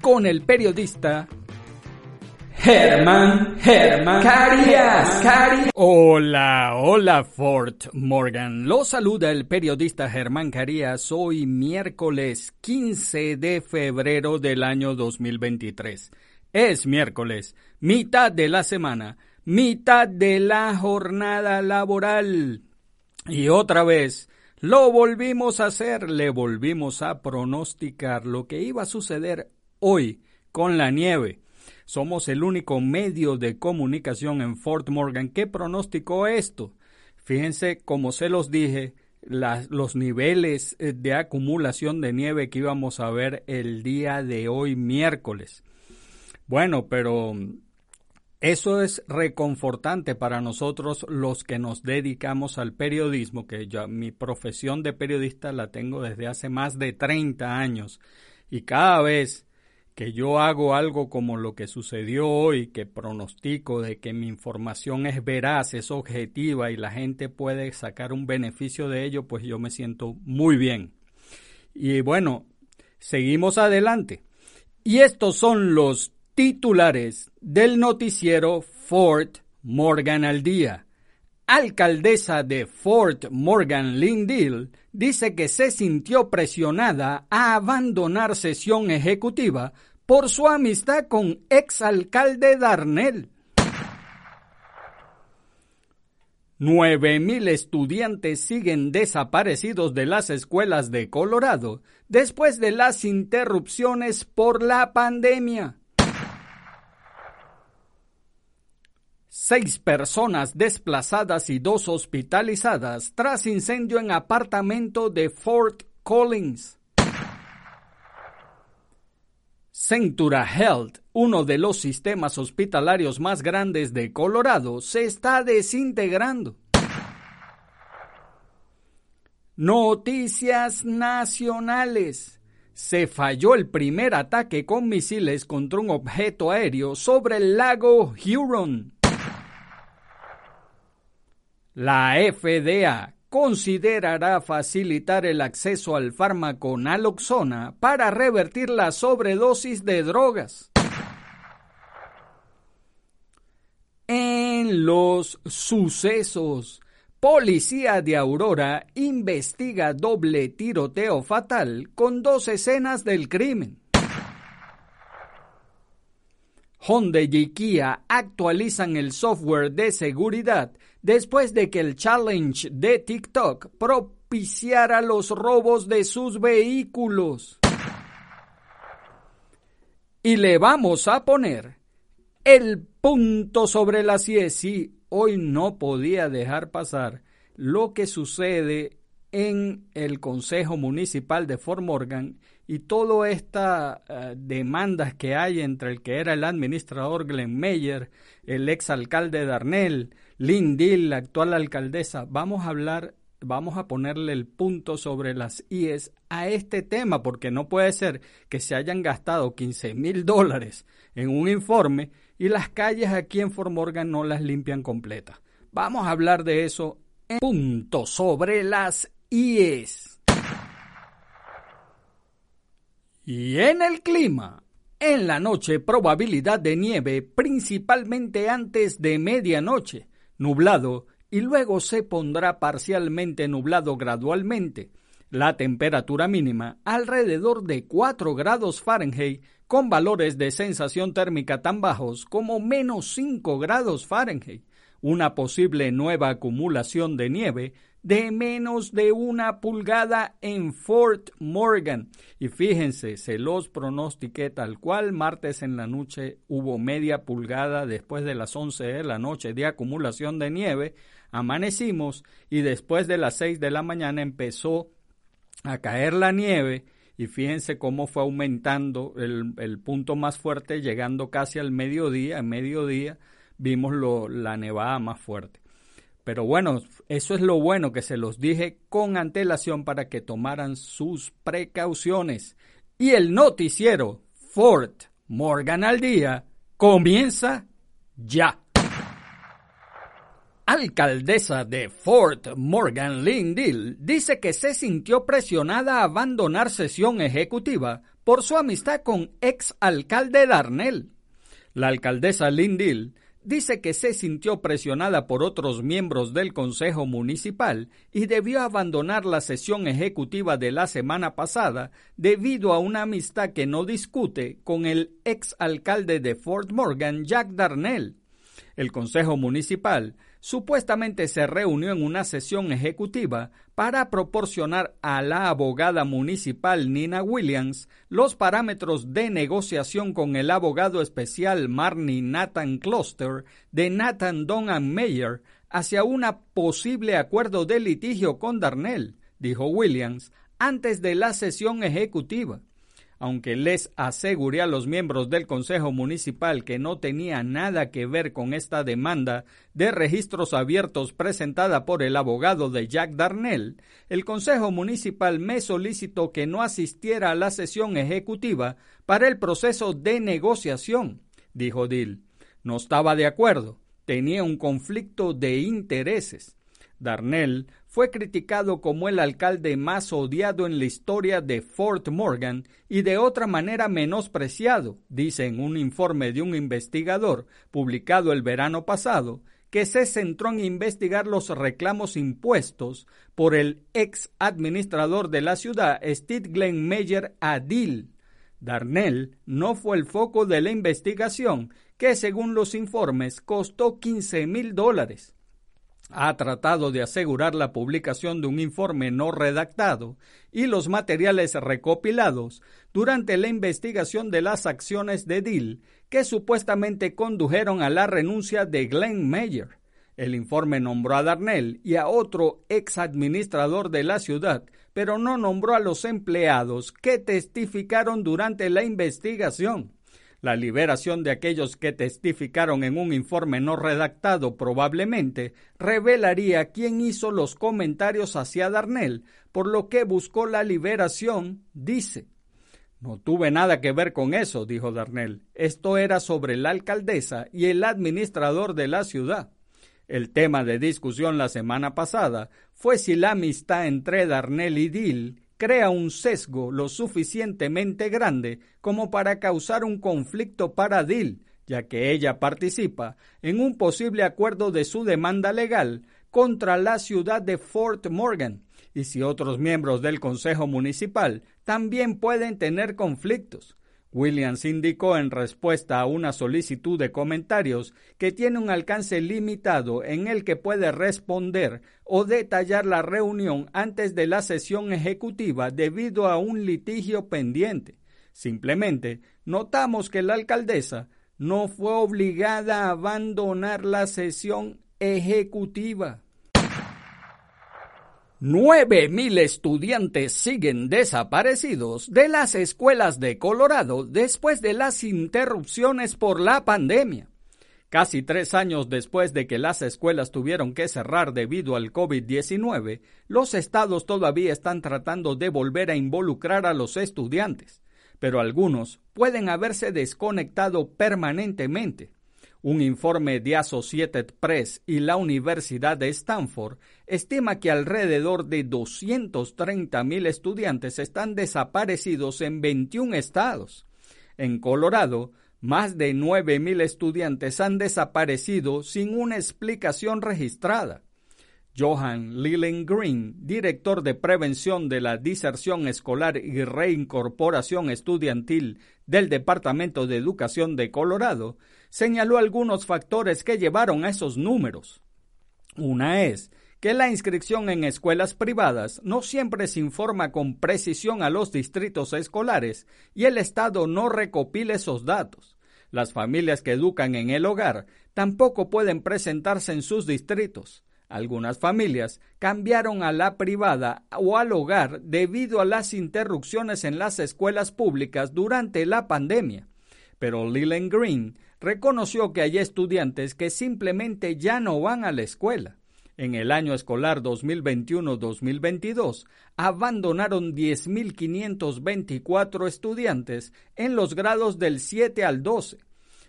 con el periodista Germán, Germán Carías, Carías. Hola, hola Fort Morgan. Lo saluda el periodista Germán Carías hoy miércoles 15 de febrero del año 2023. Es miércoles, mitad de la semana, mitad de la jornada laboral. Y otra vez, lo volvimos a hacer, le volvimos a pronosticar lo que iba a suceder hoy con la nieve somos el único medio de comunicación en Fort Morgan que pronosticó esto. Fíjense, como se los dije, los niveles eh, de acumulación de nieve que íbamos a ver el día de hoy miércoles. Bueno, pero eso es reconfortante para nosotros los que nos dedicamos al periodismo, que ya mi profesión de periodista la tengo desde hace más de 30 años y cada vez que yo hago algo como lo que sucedió hoy, que pronostico de que mi información es veraz, es objetiva y la gente puede sacar un beneficio de ello, pues yo me siento muy bien. Y bueno, seguimos adelante. Y estos son los titulares del noticiero Fort Morgan al día. Alcaldesa de Fort Morgan Lindell dice que se sintió presionada a abandonar sesión ejecutiva por su amistad con exalcalde Darnell. Nueve mil estudiantes siguen desaparecidos de las escuelas de Colorado después de las interrupciones por la pandemia. Seis personas desplazadas y dos hospitalizadas tras incendio en apartamento de Fort Collins. Centura Health, uno de los sistemas hospitalarios más grandes de Colorado, se está desintegrando. Noticias nacionales. Se falló el primer ataque con misiles contra un objeto aéreo sobre el lago Huron. La FDA considerará facilitar el acceso al fármaco naloxona para revertir la sobredosis de drogas. En los sucesos, Policía de Aurora investiga doble tiroteo fatal con dos escenas del crimen. Honda y Kia actualizan el software de seguridad después de que el challenge de TikTok propiciara los robos de sus vehículos. Y le vamos a poner el punto sobre la CIE. hoy no podía dejar pasar lo que sucede en el Consejo Municipal de Fort Morgan y todas estas eh, demandas que hay entre el que era el administrador Glenn Meyer, el exalcalde Darnell, Lynn Dill, la actual alcaldesa, vamos a hablar, vamos a ponerle el punto sobre las IES a este tema, porque no puede ser que se hayan gastado 15 mil dólares en un informe y las calles aquí en Fort Morgan no las limpian completas. Vamos a hablar de eso en punto sobre las IES. Y en el clima, en la noche probabilidad de nieve principalmente antes de medianoche, nublado y luego se pondrá parcialmente nublado gradualmente. La temperatura mínima alrededor de 4 grados Fahrenheit con valores de sensación térmica tan bajos como menos 5 grados Fahrenheit. Una posible nueva acumulación de nieve de menos de una pulgada en Fort Morgan. Y fíjense, se los pronostiqué tal cual. Martes en la noche hubo media pulgada después de las 11 de la noche de acumulación de nieve. Amanecimos y después de las 6 de la mañana empezó a caer la nieve. Y fíjense cómo fue aumentando el, punto más fuerte, llegando casi al mediodía. A mediodía vimos lo, la nevada más fuerte. Pero bueno, eso es lo bueno que se los dije con antelación para que tomaran sus precauciones. Y el noticiero Fort Morgan al día comienza ya. Alcaldesa de Fort Morgan, Lynn Dill, dice que se sintió presionada a abandonar sesión ejecutiva por su amistad con ex alcalde Darnell. La alcaldesa Lynn Dill dice que se sintió presionada por otros miembros del Consejo Municipal y debió abandonar la sesión ejecutiva de la semana pasada debido a una amistad que no discute con el ex alcalde de Fort Morgan, Jack Darnell. El Consejo Municipal supuestamente se reunió en una sesión ejecutiva para proporcionar a la abogada municipal Nina Williams los parámetros de negociación con el abogado especial Marnie Nathan Cluster de Nathan Donham Mayer hacia un posible acuerdo de litigio con Darnell, dijo Williams, antes de la sesión ejecutiva aunque les aseguré a los miembros del Consejo Municipal que no tenía nada que ver con esta demanda de registros abiertos presentada por el abogado de Jack Darnell, el Consejo Municipal me solicitó que no asistiera a la sesión ejecutiva para el proceso de negociación, dijo Dill. No estaba de acuerdo, tenía un conflicto de intereses. Darnell fue criticado como el alcalde más odiado en la historia de Fort Morgan y de otra manera menospreciado, dice en un informe de un investigador publicado el verano pasado, que se centró en investigar los reclamos impuestos por el ex administrador de la ciudad, Steve Glenn Meyer Adil. Darnell no fue el foco de la investigación, que según los informes costó 15 mil dólares ha tratado de asegurar la publicación de un informe no redactado y los materiales recopilados durante la investigación de las acciones de Dill que supuestamente condujeron a la renuncia de Glenn Mayer. El informe nombró a Darnell y a otro ex administrador de la ciudad, pero no nombró a los empleados que testificaron durante la investigación. La liberación de aquellos que testificaron en un informe no redactado probablemente revelaría quién hizo los comentarios hacia Darnell, por lo que buscó la liberación, dice. No tuve nada que ver con eso, dijo Darnell. Esto era sobre la alcaldesa y el administrador de la ciudad. El tema de discusión la semana pasada fue si la amistad entre Darnell y Dill crea un sesgo lo suficientemente grande como para causar un conflicto para Dill, ya que ella participa en un posible acuerdo de su demanda legal contra la ciudad de Fort Morgan, y si otros miembros del Consejo Municipal también pueden tener conflictos. Williams indicó en respuesta a una solicitud de comentarios que tiene un alcance limitado en el que puede responder o detallar la reunión antes de la sesión ejecutiva debido a un litigio pendiente. Simplemente notamos que la alcaldesa no fue obligada a abandonar la sesión ejecutiva. Nueve mil estudiantes siguen desaparecidos de las escuelas de Colorado después de las interrupciones por la pandemia. Casi tres años después de que las escuelas tuvieron que cerrar debido al COVID-19, los estados todavía están tratando de volver a involucrar a los estudiantes, pero algunos pueden haberse desconectado permanentemente. Un informe de Associated Press y la Universidad de Stanford estima que alrededor de 230.000 estudiantes están desaparecidos en 21 estados. En Colorado, más de 9.000 estudiantes han desaparecido sin una explicación registrada. Johan Leland Green, director de prevención de la diserción escolar y reincorporación estudiantil del Departamento de Educación de Colorado, señaló algunos factores que llevaron a esos números. Una es que la inscripción en escuelas privadas no siempre se informa con precisión a los distritos escolares y el Estado no recopila esos datos. Las familias que educan en el hogar tampoco pueden presentarse en sus distritos. Algunas familias cambiaron a la privada o al hogar debido a las interrupciones en las escuelas públicas durante la pandemia. Pero Leland Green reconoció que hay estudiantes que simplemente ya no van a la escuela. En el año escolar 2021-2022 abandonaron 10.524 estudiantes en los grados del 7 al 12.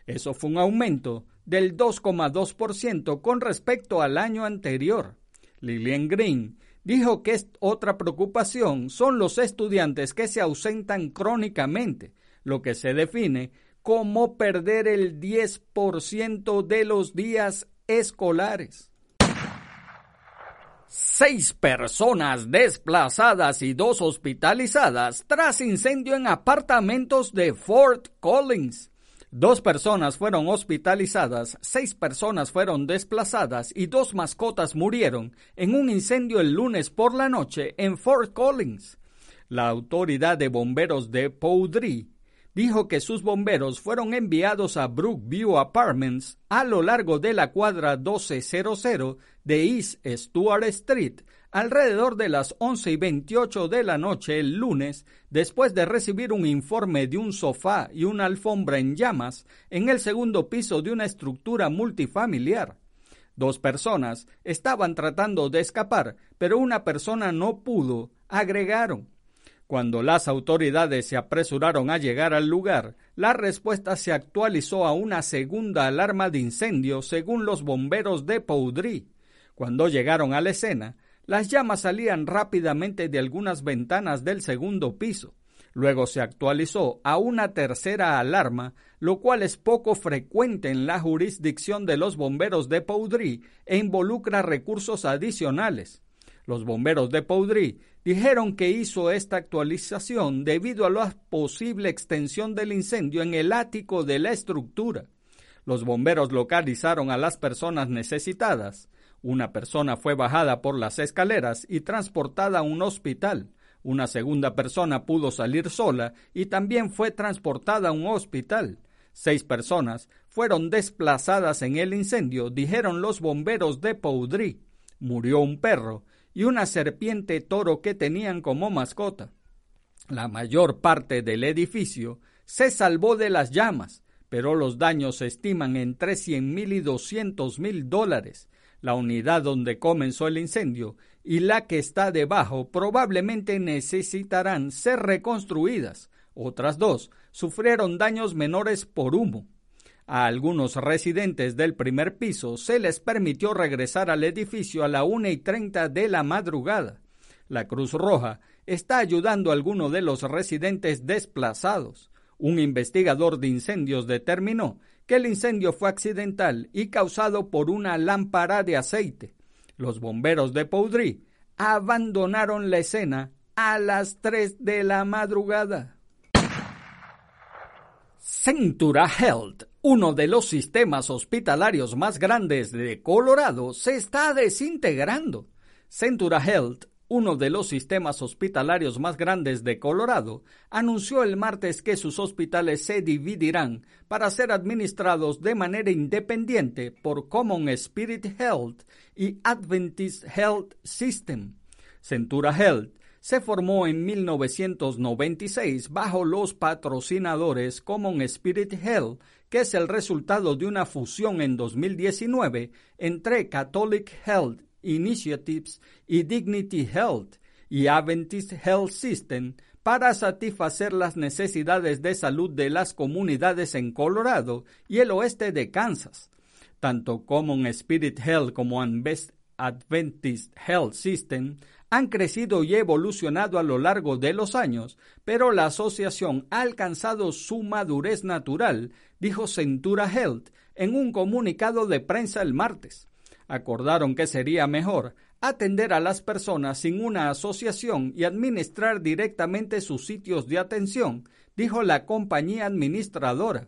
Eso fue un aumento del 2,2% con respecto al año anterior. Lillian Green dijo que otra preocupación son los estudiantes que se ausentan crónicamente, lo que se define como perder el 10% de los días escolares. Seis personas desplazadas y dos hospitalizadas tras incendio en apartamentos de Fort Collins. Dos personas fueron hospitalizadas, seis personas fueron desplazadas y dos mascotas murieron en un incendio el lunes por la noche en Fort Collins. La autoridad de bomberos de Powdry dijo que sus bomberos fueron enviados a Brookview Apartments a lo largo de la cuadra 1200 de East Stuart Street alrededor de las 11 y 28 de la noche el lunes, después de recibir un informe de un sofá y una alfombra en llamas en el segundo piso de una estructura multifamiliar. Dos personas estaban tratando de escapar, pero una persona no pudo, agregaron. Cuando las autoridades se apresuraron a llegar al lugar, la respuesta se actualizó a una segunda alarma de incendio según los bomberos de Poudry. Cuando llegaron a la escena, las llamas salían rápidamente de algunas ventanas del segundo piso. Luego se actualizó a una tercera alarma, lo cual es poco frecuente en la jurisdicción de los bomberos de Poudry e involucra recursos adicionales. Los bomberos de Poudry dijeron que hizo esta actualización debido a la posible extensión del incendio en el ático de la estructura. Los bomberos localizaron a las personas necesitadas. Una persona fue bajada por las escaleras y transportada a un hospital. Una segunda persona pudo salir sola y también fue transportada a un hospital. Seis personas fueron desplazadas en el incendio, dijeron los bomberos de Poudry. Murió un perro y una serpiente toro que tenían como mascota. La mayor parte del edificio se salvó de las llamas, pero los daños se estiman entre cien mil y doscientos mil dólares la unidad donde comenzó el incendio y la que está debajo probablemente necesitarán ser reconstruidas. Otras dos sufrieron daños menores por humo. A algunos residentes del primer piso se les permitió regresar al edificio a la una y treinta de la madrugada. La Cruz Roja está ayudando a algunos de los residentes desplazados. Un investigador de incendios determinó que el incendio fue accidental y causado por una lámpara de aceite. Los bomberos de Poudry abandonaron la escena a las 3 de la madrugada. Centura Health, uno de los sistemas hospitalarios más grandes de Colorado, se está desintegrando. Centura Health uno de los sistemas hospitalarios más grandes de Colorado, anunció el martes que sus hospitales se dividirán para ser administrados de manera independiente por Common Spirit Health y Adventist Health System. Centura Health se formó en 1996 bajo los patrocinadores Common Spirit Health, que es el resultado de una fusión en 2019 entre Catholic Health Initiatives y Dignity Health y Adventist Health System para satisfacer las necesidades de salud de las comunidades en Colorado y el oeste de Kansas. Tanto Common Spirit Health como Adventist Health System han crecido y evolucionado a lo largo de los años, pero la asociación ha alcanzado su madurez natural, dijo Centura Health en un comunicado de prensa el martes. Acordaron que sería mejor atender a las personas sin una asociación y administrar directamente sus sitios de atención, dijo la compañía administradora.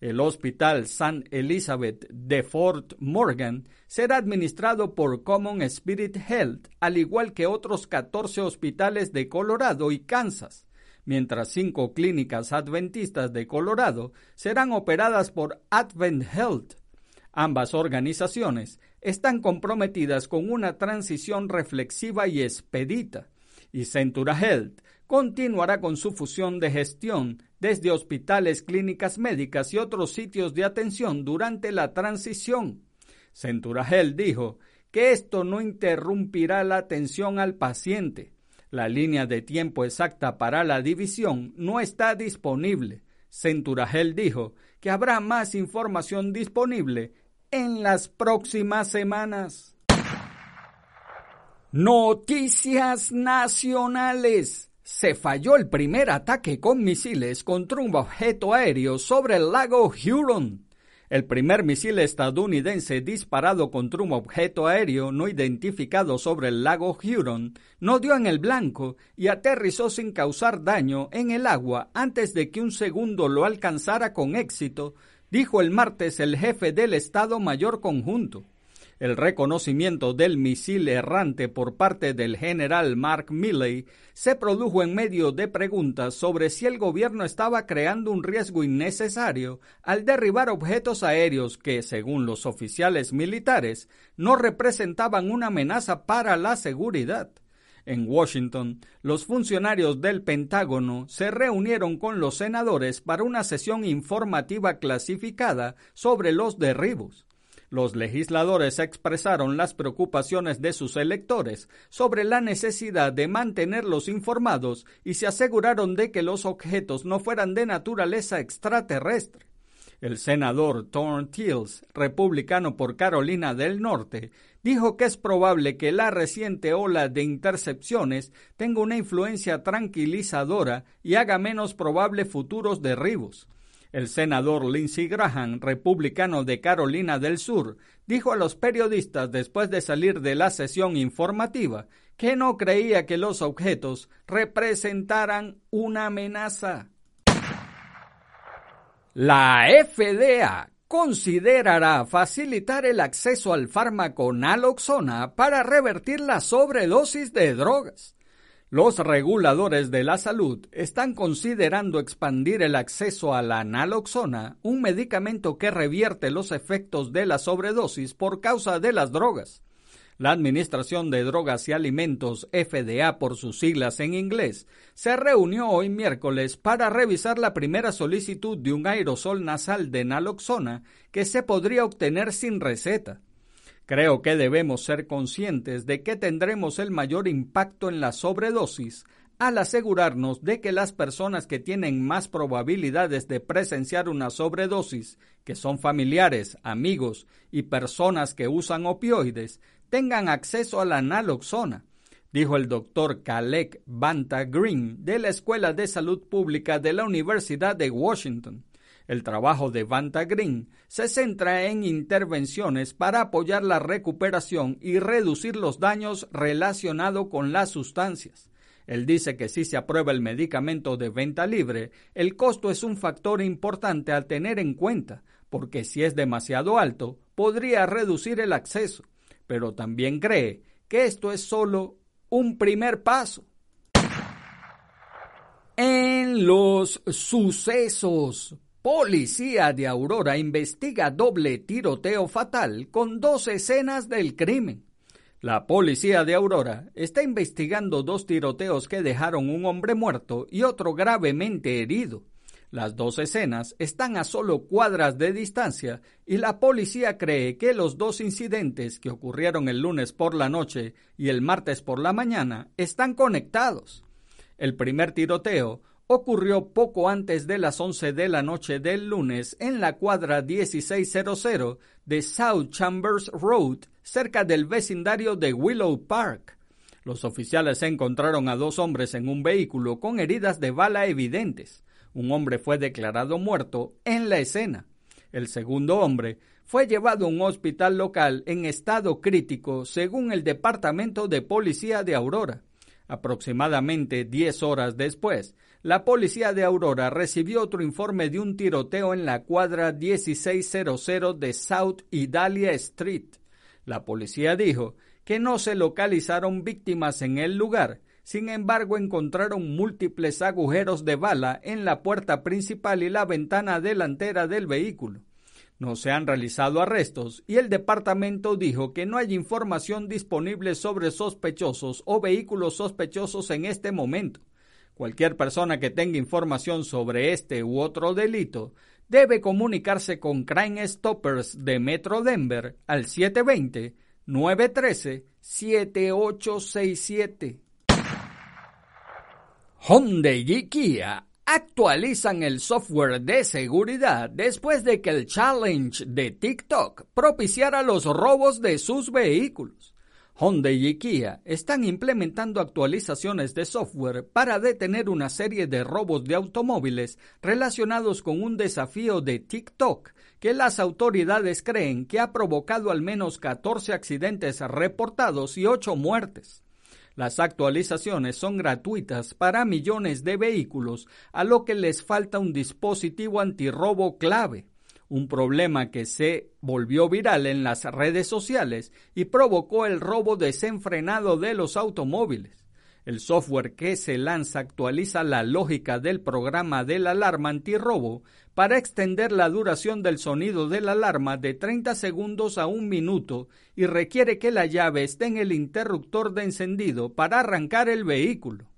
El Hospital San Elizabeth de Fort Morgan será administrado por Common Spirit Health, al igual que otros 14 hospitales de Colorado y Kansas, mientras cinco clínicas adventistas de Colorado serán operadas por Advent Health. Ambas organizaciones están comprometidas con una transición reflexiva y expedita, y Centura Health continuará con su fusión de gestión desde hospitales, clínicas médicas y otros sitios de atención durante la transición. Centura Health dijo que esto no interrumpirá la atención al paciente. La línea de tiempo exacta para la división no está disponible. Centura Health dijo que habrá más información disponible en las próximas semanas. Noticias nacionales se falló el primer ataque con misiles contra un objeto aéreo sobre el lago Huron. El primer misil estadounidense disparado contra un objeto aéreo no identificado sobre el lago Huron no dio en el blanco y aterrizó sin causar daño en el agua antes de que un segundo lo alcanzara con éxito, dijo el martes el jefe del Estado Mayor Conjunto. El reconocimiento del misil errante por parte del general Mark Milley se produjo en medio de preguntas sobre si el gobierno estaba creando un riesgo innecesario al derribar objetos aéreos que, según los oficiales militares, no representaban una amenaza para la seguridad. En Washington, los funcionarios del Pentágono se reunieron con los senadores para una sesión informativa clasificada sobre los derribos. Los legisladores expresaron las preocupaciones de sus electores sobre la necesidad de mantenerlos informados y se aseguraron de que los objetos no fueran de naturaleza extraterrestre. El senador Thorne Tills, republicano por Carolina del Norte, dijo que es probable que la reciente ola de intercepciones tenga una influencia tranquilizadora y haga menos probable futuros derribos. El senador Lindsey Graham, republicano de Carolina del Sur, dijo a los periodistas después de salir de la sesión informativa que no creía que los objetos representaran una amenaza. La FDA considerará facilitar el acceso al fármaco naloxona para revertir la sobredosis de drogas. Los reguladores de la salud están considerando expandir el acceso a la naloxona, un medicamento que revierte los efectos de la sobredosis por causa de las drogas. La Administración de Drogas y Alimentos, FDA por sus siglas en inglés, se reunió hoy miércoles para revisar la primera solicitud de un aerosol nasal de naloxona que se podría obtener sin receta. Creo que debemos ser conscientes de que tendremos el mayor impacto en la sobredosis al asegurarnos de que las personas que tienen más probabilidades de presenciar una sobredosis, que son familiares, amigos y personas que usan opioides, tengan acceso a la naloxona, dijo el doctor Kalek Banta Green de la Escuela de Salud Pública de la Universidad de Washington. El trabajo de Vanta Green se centra en intervenciones para apoyar la recuperación y reducir los daños relacionados con las sustancias. Él dice que si se aprueba el medicamento de venta libre, el costo es un factor importante a tener en cuenta, porque si es demasiado alto, podría reducir el acceso. Pero también cree que esto es solo un primer paso. En los sucesos Policía de Aurora investiga doble tiroteo fatal con dos escenas del crimen. La policía de Aurora está investigando dos tiroteos que dejaron un hombre muerto y otro gravemente herido. Las dos escenas están a solo cuadras de distancia y la policía cree que los dos incidentes que ocurrieron el lunes por la noche y el martes por la mañana están conectados. El primer tiroteo ocurrió poco antes de las 11 de la noche del lunes en la cuadra 1600 de South Chambers Road, cerca del vecindario de Willow Park. Los oficiales encontraron a dos hombres en un vehículo con heridas de bala evidentes. Un hombre fue declarado muerto en la escena. El segundo hombre fue llevado a un hospital local en estado crítico, según el Departamento de Policía de Aurora. Aproximadamente 10 horas después, la policía de Aurora recibió otro informe de un tiroteo en la cuadra 1600 de South Idalia Street. La policía dijo que no se localizaron víctimas en el lugar, sin embargo encontraron múltiples agujeros de bala en la puerta principal y la ventana delantera del vehículo. No se han realizado arrestos y el departamento dijo que no hay información disponible sobre sospechosos o vehículos sospechosos en este momento. Cualquier persona que tenga información sobre este u otro delito debe comunicarse con Crime Stoppers de Metro Denver al 720-913-7867. Hyundai y Kia actualizan el software de seguridad después de que el challenge de TikTok propiciara los robos de sus vehículos. Honda y Kia están implementando actualizaciones de software para detener una serie de robos de automóviles relacionados con un desafío de TikTok que las autoridades creen que ha provocado al menos 14 accidentes reportados y 8 muertes. Las actualizaciones son gratuitas para millones de vehículos, a lo que les falta un dispositivo antirrobo clave, un problema que se volvió viral en las redes sociales y provocó el robo desenfrenado de los automóviles. El software que se lanza actualiza la lógica del programa de la alarma antirrobo para extender la duración del sonido de la alarma de 30 segundos a un minuto y requiere que la llave esté en el interruptor de encendido para arrancar el vehículo.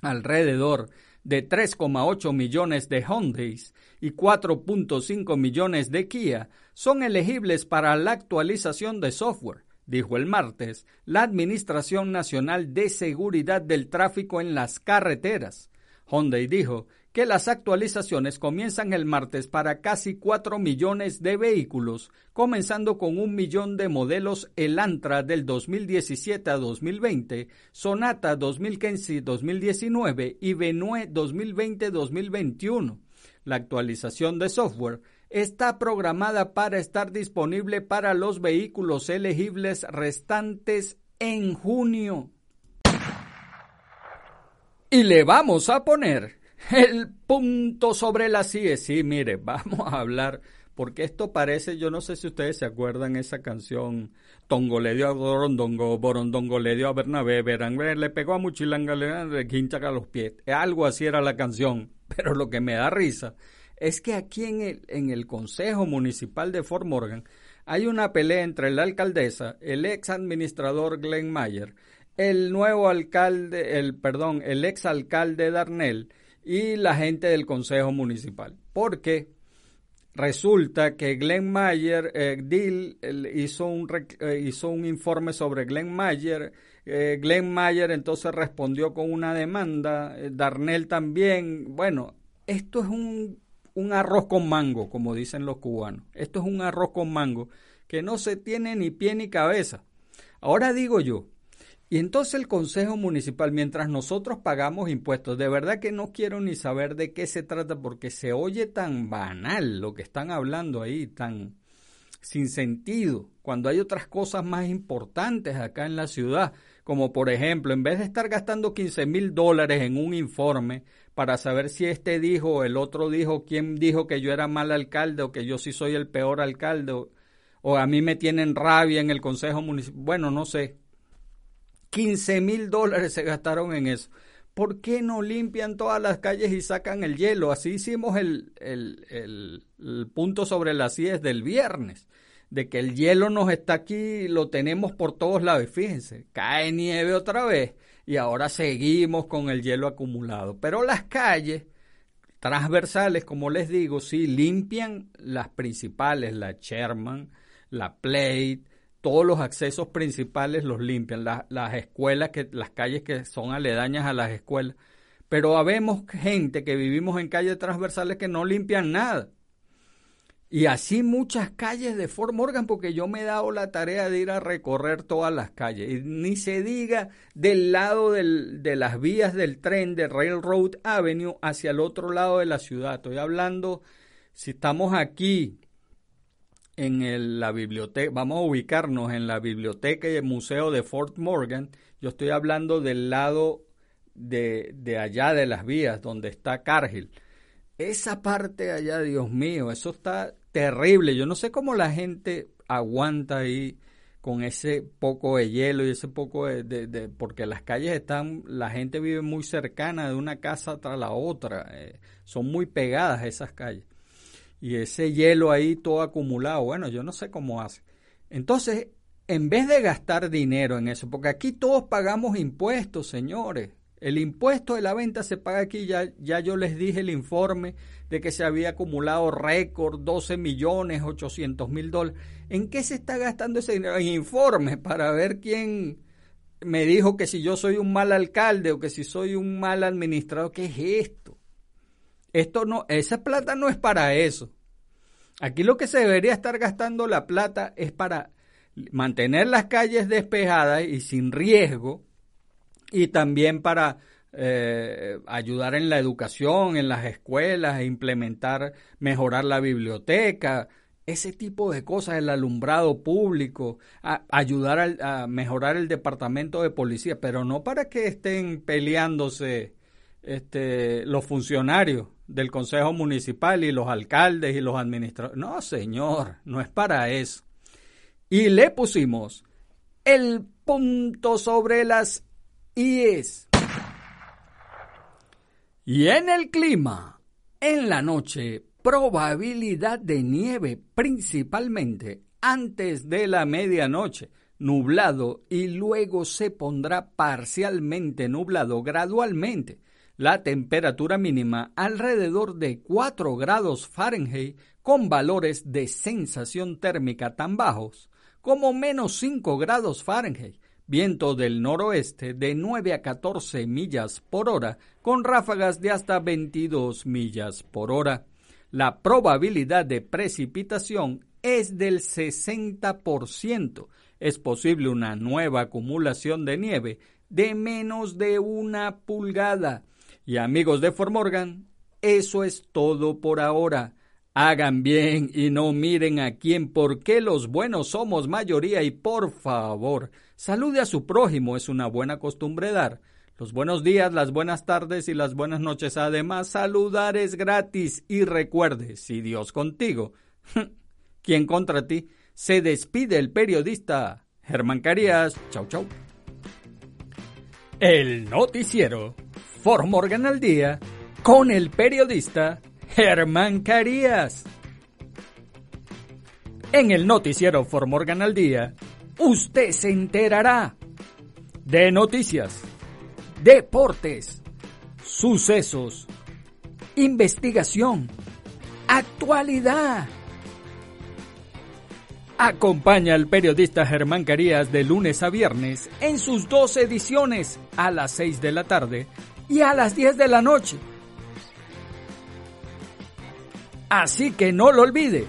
Alrededor de 3,8 millones de Hyundais y 4.5 millones de Kia son elegibles para la actualización de software dijo el martes la Administración Nacional de Seguridad del Tráfico en las Carreteras. Hyundai dijo que las actualizaciones comienzan el martes para casi 4 millones de vehículos, comenzando con un millón de modelos Elantra del 2017 a 2020, Sonata 2015-2019 y Venue 2020-2021. La actualización de software está programada para estar disponible para los vehículos elegibles restantes en junio. Y le vamos a poner el punto sobre la CIE. Sí, mire, vamos a hablar, porque esto parece, yo no sé si ustedes se acuerdan esa canción, Tongo le dio a Borondongo, Borondongo le dio a Bernabé, verán, le pegó a Muchilanga, le quinchaca los pies. Algo así era la canción, pero lo que me da risa es que aquí en el, en el Consejo Municipal de Fort Morgan hay una pelea entre la alcaldesa, el ex administrador Glenn Mayer, el nuevo alcalde, el perdón, el ex alcalde Darnell y la gente del Consejo Municipal. Porque resulta que Glenn Mayer, eh, Dill hizo, un, eh, hizo un informe sobre Glenn Mayer. Eh, Glenn Mayer entonces respondió con una demanda, Darnell también. Bueno, esto es un un arroz con mango, como dicen los cubanos. Esto es un arroz con mango que no se tiene ni pie ni cabeza. Ahora digo yo, y entonces el Consejo Municipal, mientras nosotros pagamos impuestos, de verdad que no quiero ni saber de qué se trata porque se oye tan banal lo que están hablando ahí, tan sin sentido, cuando hay otras cosas más importantes acá en la ciudad, como por ejemplo, en vez de estar gastando 15 mil dólares en un informe para saber si este dijo o el otro dijo, quién dijo que yo era mal alcalde o que yo sí soy el peor alcalde o, a mí me tienen rabia en el Consejo Municipal. Bueno, no sé. 15 mil dólares se gastaron en eso. ¿Por qué no limpian todas las calles y sacan el hielo? Así hicimos el, el, el, punto sobre las 10 del viernes, de que el hielo nos está aquí, lo tenemos por todos lados. Fíjense, cae nieve otra vez y ahora seguimos con el hielo acumulado. Pero las calles transversales, como les digo, sí limpian las principales, la Sherman, la Plate, todos los accesos principales los limpian. las escuelas, que, las calles que son aledañas a las escuelas, pero habemos gente que vivimos en calles transversales que no limpian nada. Y así muchas calles de Fort Morgan, porque yo me he dado la tarea de ir a recorrer todas las calles. Y ni se diga del lado de las vías del tren de Railroad Avenue hacia el otro lado de la ciudad. Estoy hablando, si estamos aquí en la biblioteca, vamos a ubicarnos en la biblioteca y el museo de Fort Morgan. Yo estoy hablando del lado de, de allá de las vías, donde está Cargill. Esa parte allá, Dios mío, eso está terrible. Yo no sé cómo la gente aguanta ahí con ese poco de hielo y ese poco de, porque las calles están, la gente vive muy cercana de una casa tras la otra, eh, son muy pegadas esas calles. Y ese hielo ahí todo acumulado, bueno, yo no sé cómo hace. Entonces, en vez de gastar dinero en eso, porque aquí todos pagamos impuestos, señores, el impuesto de la venta se paga aquí, ya, ya yo les dije el informe de que se había acumulado récord, 12 millones 800 mil dólares. ¿En qué se está gastando ese dinero? En informes para ver quién me dijo que si yo soy un mal alcalde o que si soy un mal administrador. ¿Qué es esto? Esto no, esa plata no es para eso. Aquí lo que se debería estar gastando la plata es para mantener las calles despejadas y sin riesgo y también para eh, ayudar en la educación, en las escuelas, e implementar, mejorar la biblioteca, ese tipo de cosas, el alumbrado público, ayudar a, mejorar el departamento de policía, pero no para que estén peleándose este, los funcionarios del Consejo Municipal y los alcaldes y los administradores. No, señor, no es para eso. Y le pusimos el punto sobre las y es. Y en el clima, en la noche, probabilidad de nieve principalmente antes de la medianoche, nublado y luego se pondrá parcialmente nublado gradualmente. La temperatura mínima alrededor de 4 grados Fahrenheit con valores de sensación térmica tan bajos como menos 5 grados Fahrenheit viento del noroeste de 9 a 14 millas por hora, con ráfagas de hasta 22 millas por hora. La probabilidad de precipitación es del 60%. Es posible una nueva acumulación de nieve de menos de una pulgada. Y amigos de Formorgan, eso es todo por ahora. Hagan bien y no miren a quién, porque los buenos somos mayoría y por favor, salude a su prójimo, es una buena costumbre dar. Los buenos días, las buenas tardes y las buenas noches. Además, saludar es gratis y recuerde, si Dios contigo, ¿quién contra ti? Se despide el periodista Germán Carías. Chau, chau. El noticiero For al día con el periodista Germán Carías. En el noticiero For al día, usted se enterará de noticias, deportes, sucesos, investigación, actualidad. Acompaña al periodista Germán Carías de lunes a viernes en sus dos ediciones a las 6 de la tarde y a las 10 de la noche Así que no lo olvide.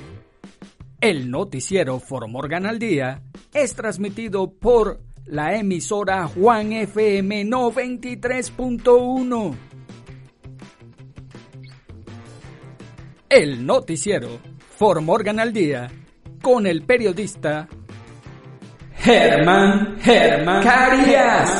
El noticiero Morgan al Día es transmitido por la emisora Juan FM 93.1. El noticiero Morgan al Día con el periodista Germán Germán Carías.